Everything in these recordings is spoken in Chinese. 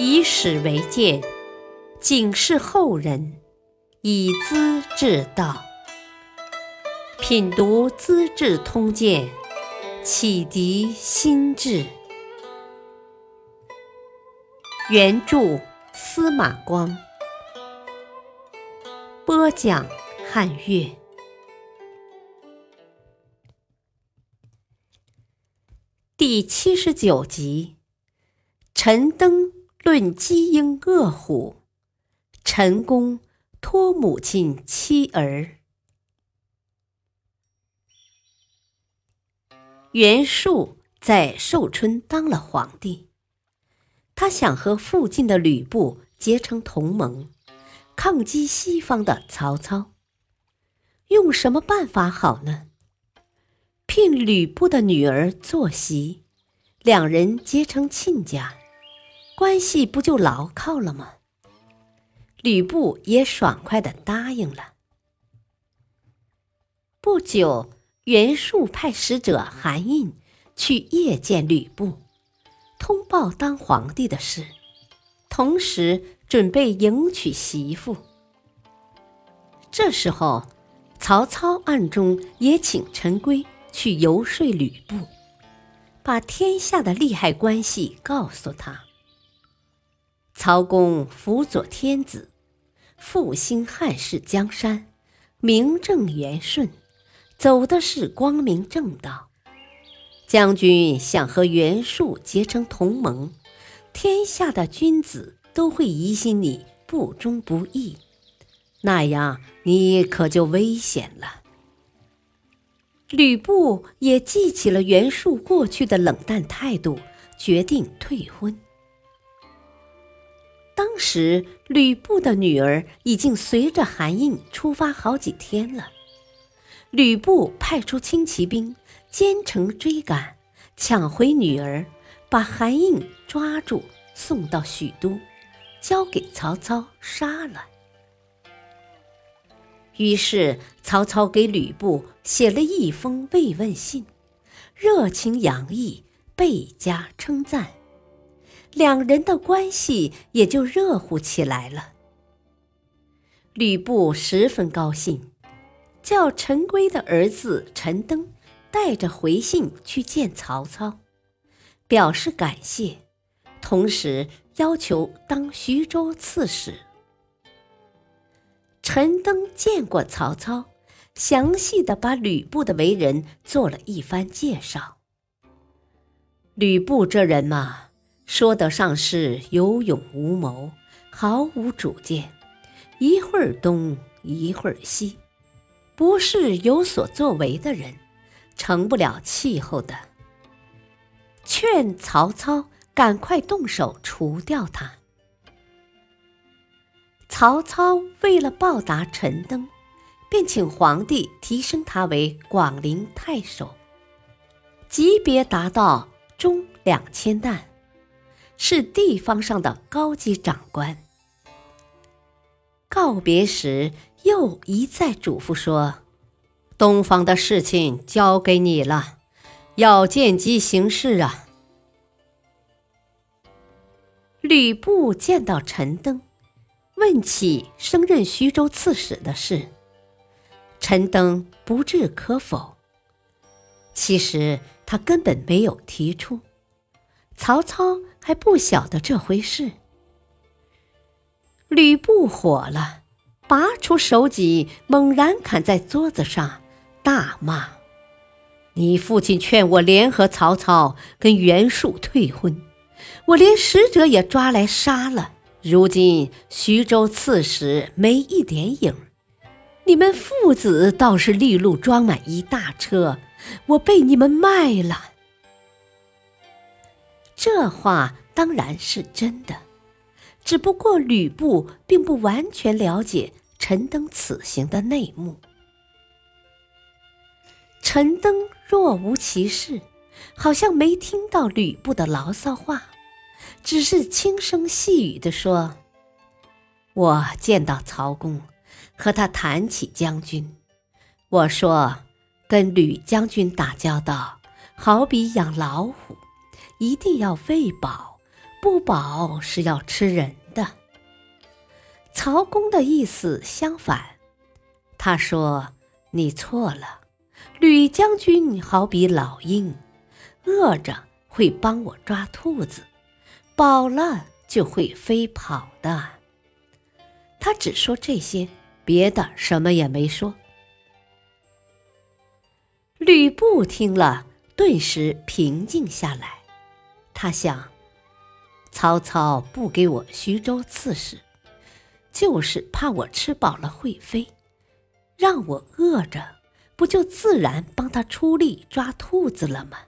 以史为鉴，警示后人，以资治道。品读《资治通鉴》，启迪心智。原著司马光，播讲汉乐。第七十九集，陈登论鸡鹰恶虎，陈宫托母亲妻儿。袁术在寿春当了皇帝，他想和附近的吕布结成同盟，抗击西方的曹操。用什么办法好呢？聘吕布的女儿做媳，两人结成亲家，关系不就牢靠了吗？吕布也爽快的答应了。不久，袁术派使者韩印去谒见吕布，通报当皇帝的事，同时准备迎娶媳妇。这时候，曹操暗中也请陈规。去游说吕布，把天下的利害关系告诉他。曹公辅佐天子，复兴汉室江山，名正言顺，走的是光明正道。将军想和袁术结成同盟，天下的君子都会疑心你不忠不义，那样你可就危险了。吕布也记起了袁术过去的冷淡态度，决定退婚。当时吕布的女儿已经随着韩印出发好几天了，吕布派出轻骑兵兼程追赶，抢回女儿，把韩印抓住，送到许都，交给曹操杀了。于是，曹操给吕布写了一封慰问信，热情洋溢，倍加称赞，两人的关系也就热乎起来了。吕布十分高兴，叫陈规的儿子陈登带着回信去见曹操，表示感谢，同时要求当徐州刺史。陈登见过曹操，详细的把吕布的为人做了一番介绍。吕布这人嘛，说得上是有勇无谋，毫无主见，一会儿东一会儿西，不是有所作为的人，成不了气候的。劝曹操赶快动手除掉他。曹操为了报答陈登，便请皇帝提升他为广陵太守，级别达到中两千担，是地方上的高级长官。告别时，又一再嘱咐说：“东方的事情交给你了，要见机行事啊。”吕布见到陈登。问起升任徐州刺史的事，陈登不置可否。其实他根本没有提出，曹操还不晓得这回事。吕布火了，拔出手戟，猛然砍在桌子上，大骂：“你父亲劝我联合曹操跟袁术退婚，我连使者也抓来杀了。”如今徐州刺史没一点影，你们父子倒是利禄装满一大车，我被你们卖了。这话当然是真的，只不过吕布并不完全了解陈登此行的内幕。陈登若无其事，好像没听到吕布的牢骚话。只是轻声细语地说：“我见到曹公，和他谈起将军。我说，跟吕将军打交道，好比养老虎，一定要喂饱，不饱是要吃人的。曹公的意思相反，他说：“你错了，吕将军好比老鹰，饿着会帮我抓兔子，饱了就会飞跑的。”他只说这些，别的什么也没说。吕布听了，顿时平静下来。他想，曹操不给我徐州刺史。就是怕我吃饱了会飞，让我饿着，不就自然帮他出力抓兔子了吗？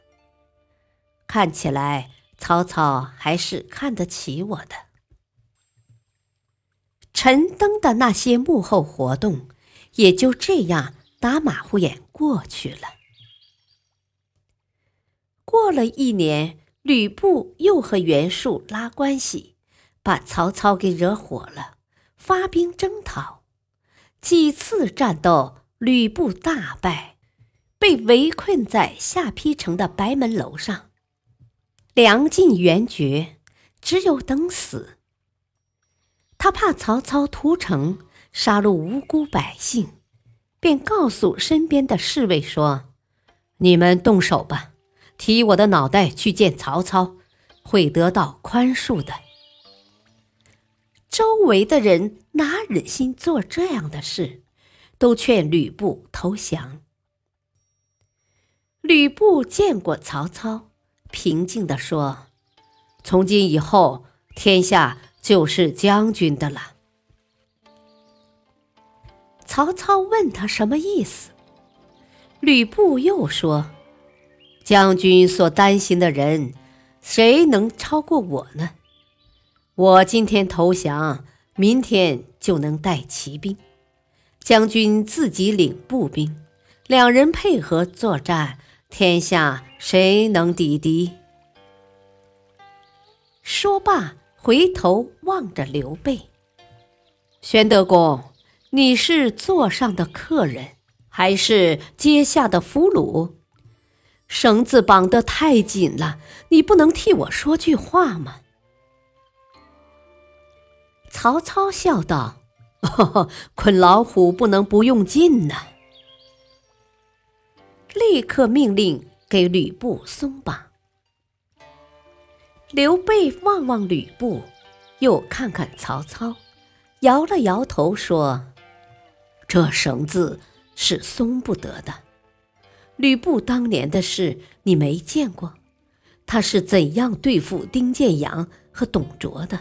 看起来曹操还是看得起我的。陈登的那些幕后活动，也就这样打马虎眼过去了。过了一年，吕布又和袁术拉关系，把曹操给惹火了。发兵征讨，几次战斗，吕布大败，被围困在下邳城的白门楼上，粮尽援绝，只有等死。他怕曹操屠城，杀戮无辜百姓，便告诉身边的侍卫说：“你们动手吧，提我的脑袋去见曹操，会得到宽恕的。”周围的人哪忍心做这样的事，都劝吕布投降。吕布见过曹操，平静地说：“从今以后，天下就是将军的了。”曹操问他什么意思，吕布又说：“将军所担心的人，谁能超过我呢？”我今天投降，明天就能带骑兵。将军自己领步兵，两人配合作战，天下谁能抵敌？说罢，回头望着刘备：“玄德公，你是座上的客人，还是阶下的俘虏？绳子绑得太紧了，你不能替我说句话吗？”曹操笑道：“ 捆老虎不能不用劲呢。”立刻命令给吕布松绑。刘备望望吕布，又看看曹操，摇了摇头说：“这绳子是松不得的。吕布当年的事你没见过，他是怎样对付丁建阳和董卓的？”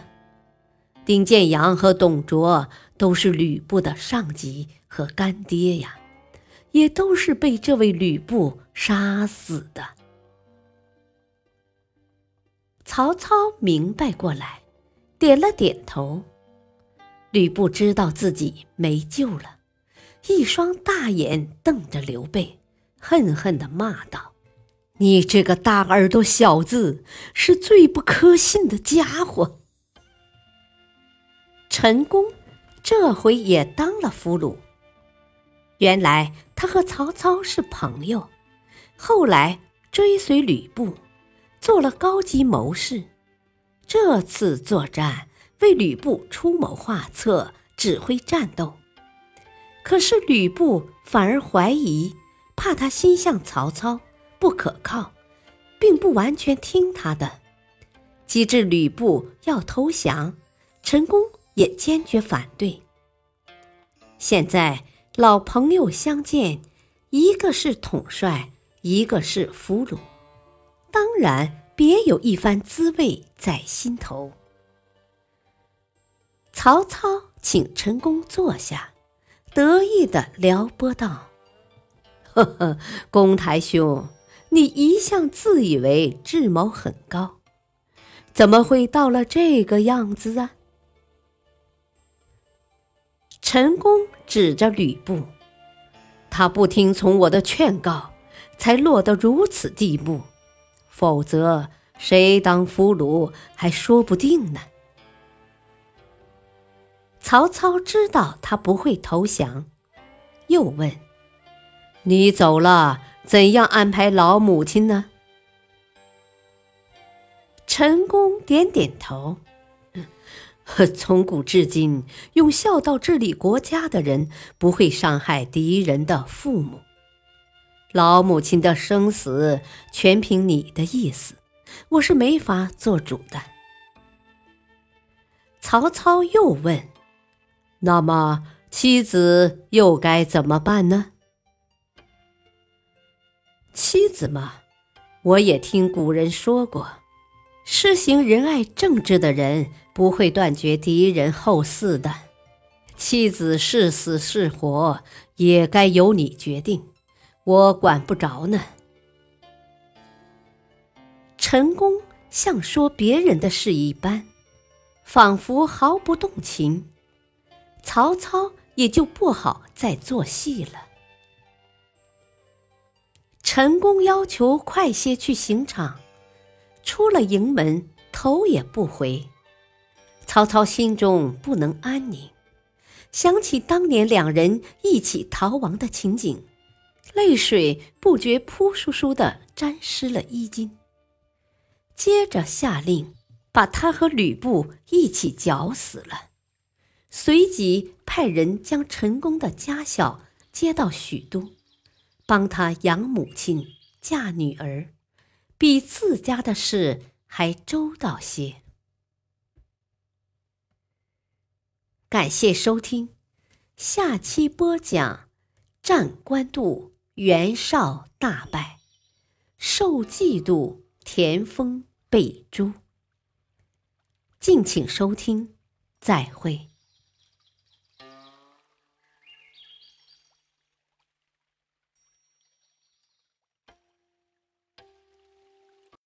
丁建阳和董卓都是吕布的上级和干爹呀，也都是被这位吕布杀死的。曹操明白过来，点了点头。吕布知道自己没救了，一双大眼瞪着刘备，恨恨地骂道：“你这个大耳朵小子，是最不可信的家伙！”陈宫这回也当了俘虏。原来他和曹操是朋友，后来追随吕布，做了高级谋士。这次作战为吕布出谋划策，指挥战斗。可是吕布反而怀疑，怕他心向曹操，不可靠，并不完全听他的。及至吕布要投降，陈宫。也坚决反对。现在老朋友相见，一个是统帅，一个是俘虏，当然别有一番滋味在心头。曹操请陈宫坐下，得意的撩拨道：“呵呵，公台兄，你一向自以为智谋很高，怎么会到了这个样子啊？”陈宫指着吕布，他不听从我的劝告，才落得如此地步。否则，谁当俘虏还说不定呢。曹操知道他不会投降，又问：“你走了，怎样安排老母亲呢？”陈宫点点头。从古至今，用孝道治理国家的人不会伤害敌人的父母。老母亲的生死全凭你的意思，我是没法做主的。曹操又问：“那么妻子又该怎么办呢？”妻子嘛，我也听古人说过，施行仁爱政治的人不会断绝敌人后嗣的。妻子是死是活，也该由你决定，我管不着呢。陈宫像说别人的事一般，仿佛毫不动情，曹操也就不好再做戏了。陈宫要求快些去刑场，出了营门，头也不回。曹操心中不能安宁，想起当年两人一起逃亡的情景，泪水不觉扑簌簌的沾湿了衣襟。接着下令，把他和吕布一起绞死了，随即派人将陈宫的家小接到许都。帮他养母亲、嫁女儿，比自家的事还周到些。感谢收听，下期播讲：战官渡，袁绍大败，受嫉妒，田丰被诛。敬请收听，再会。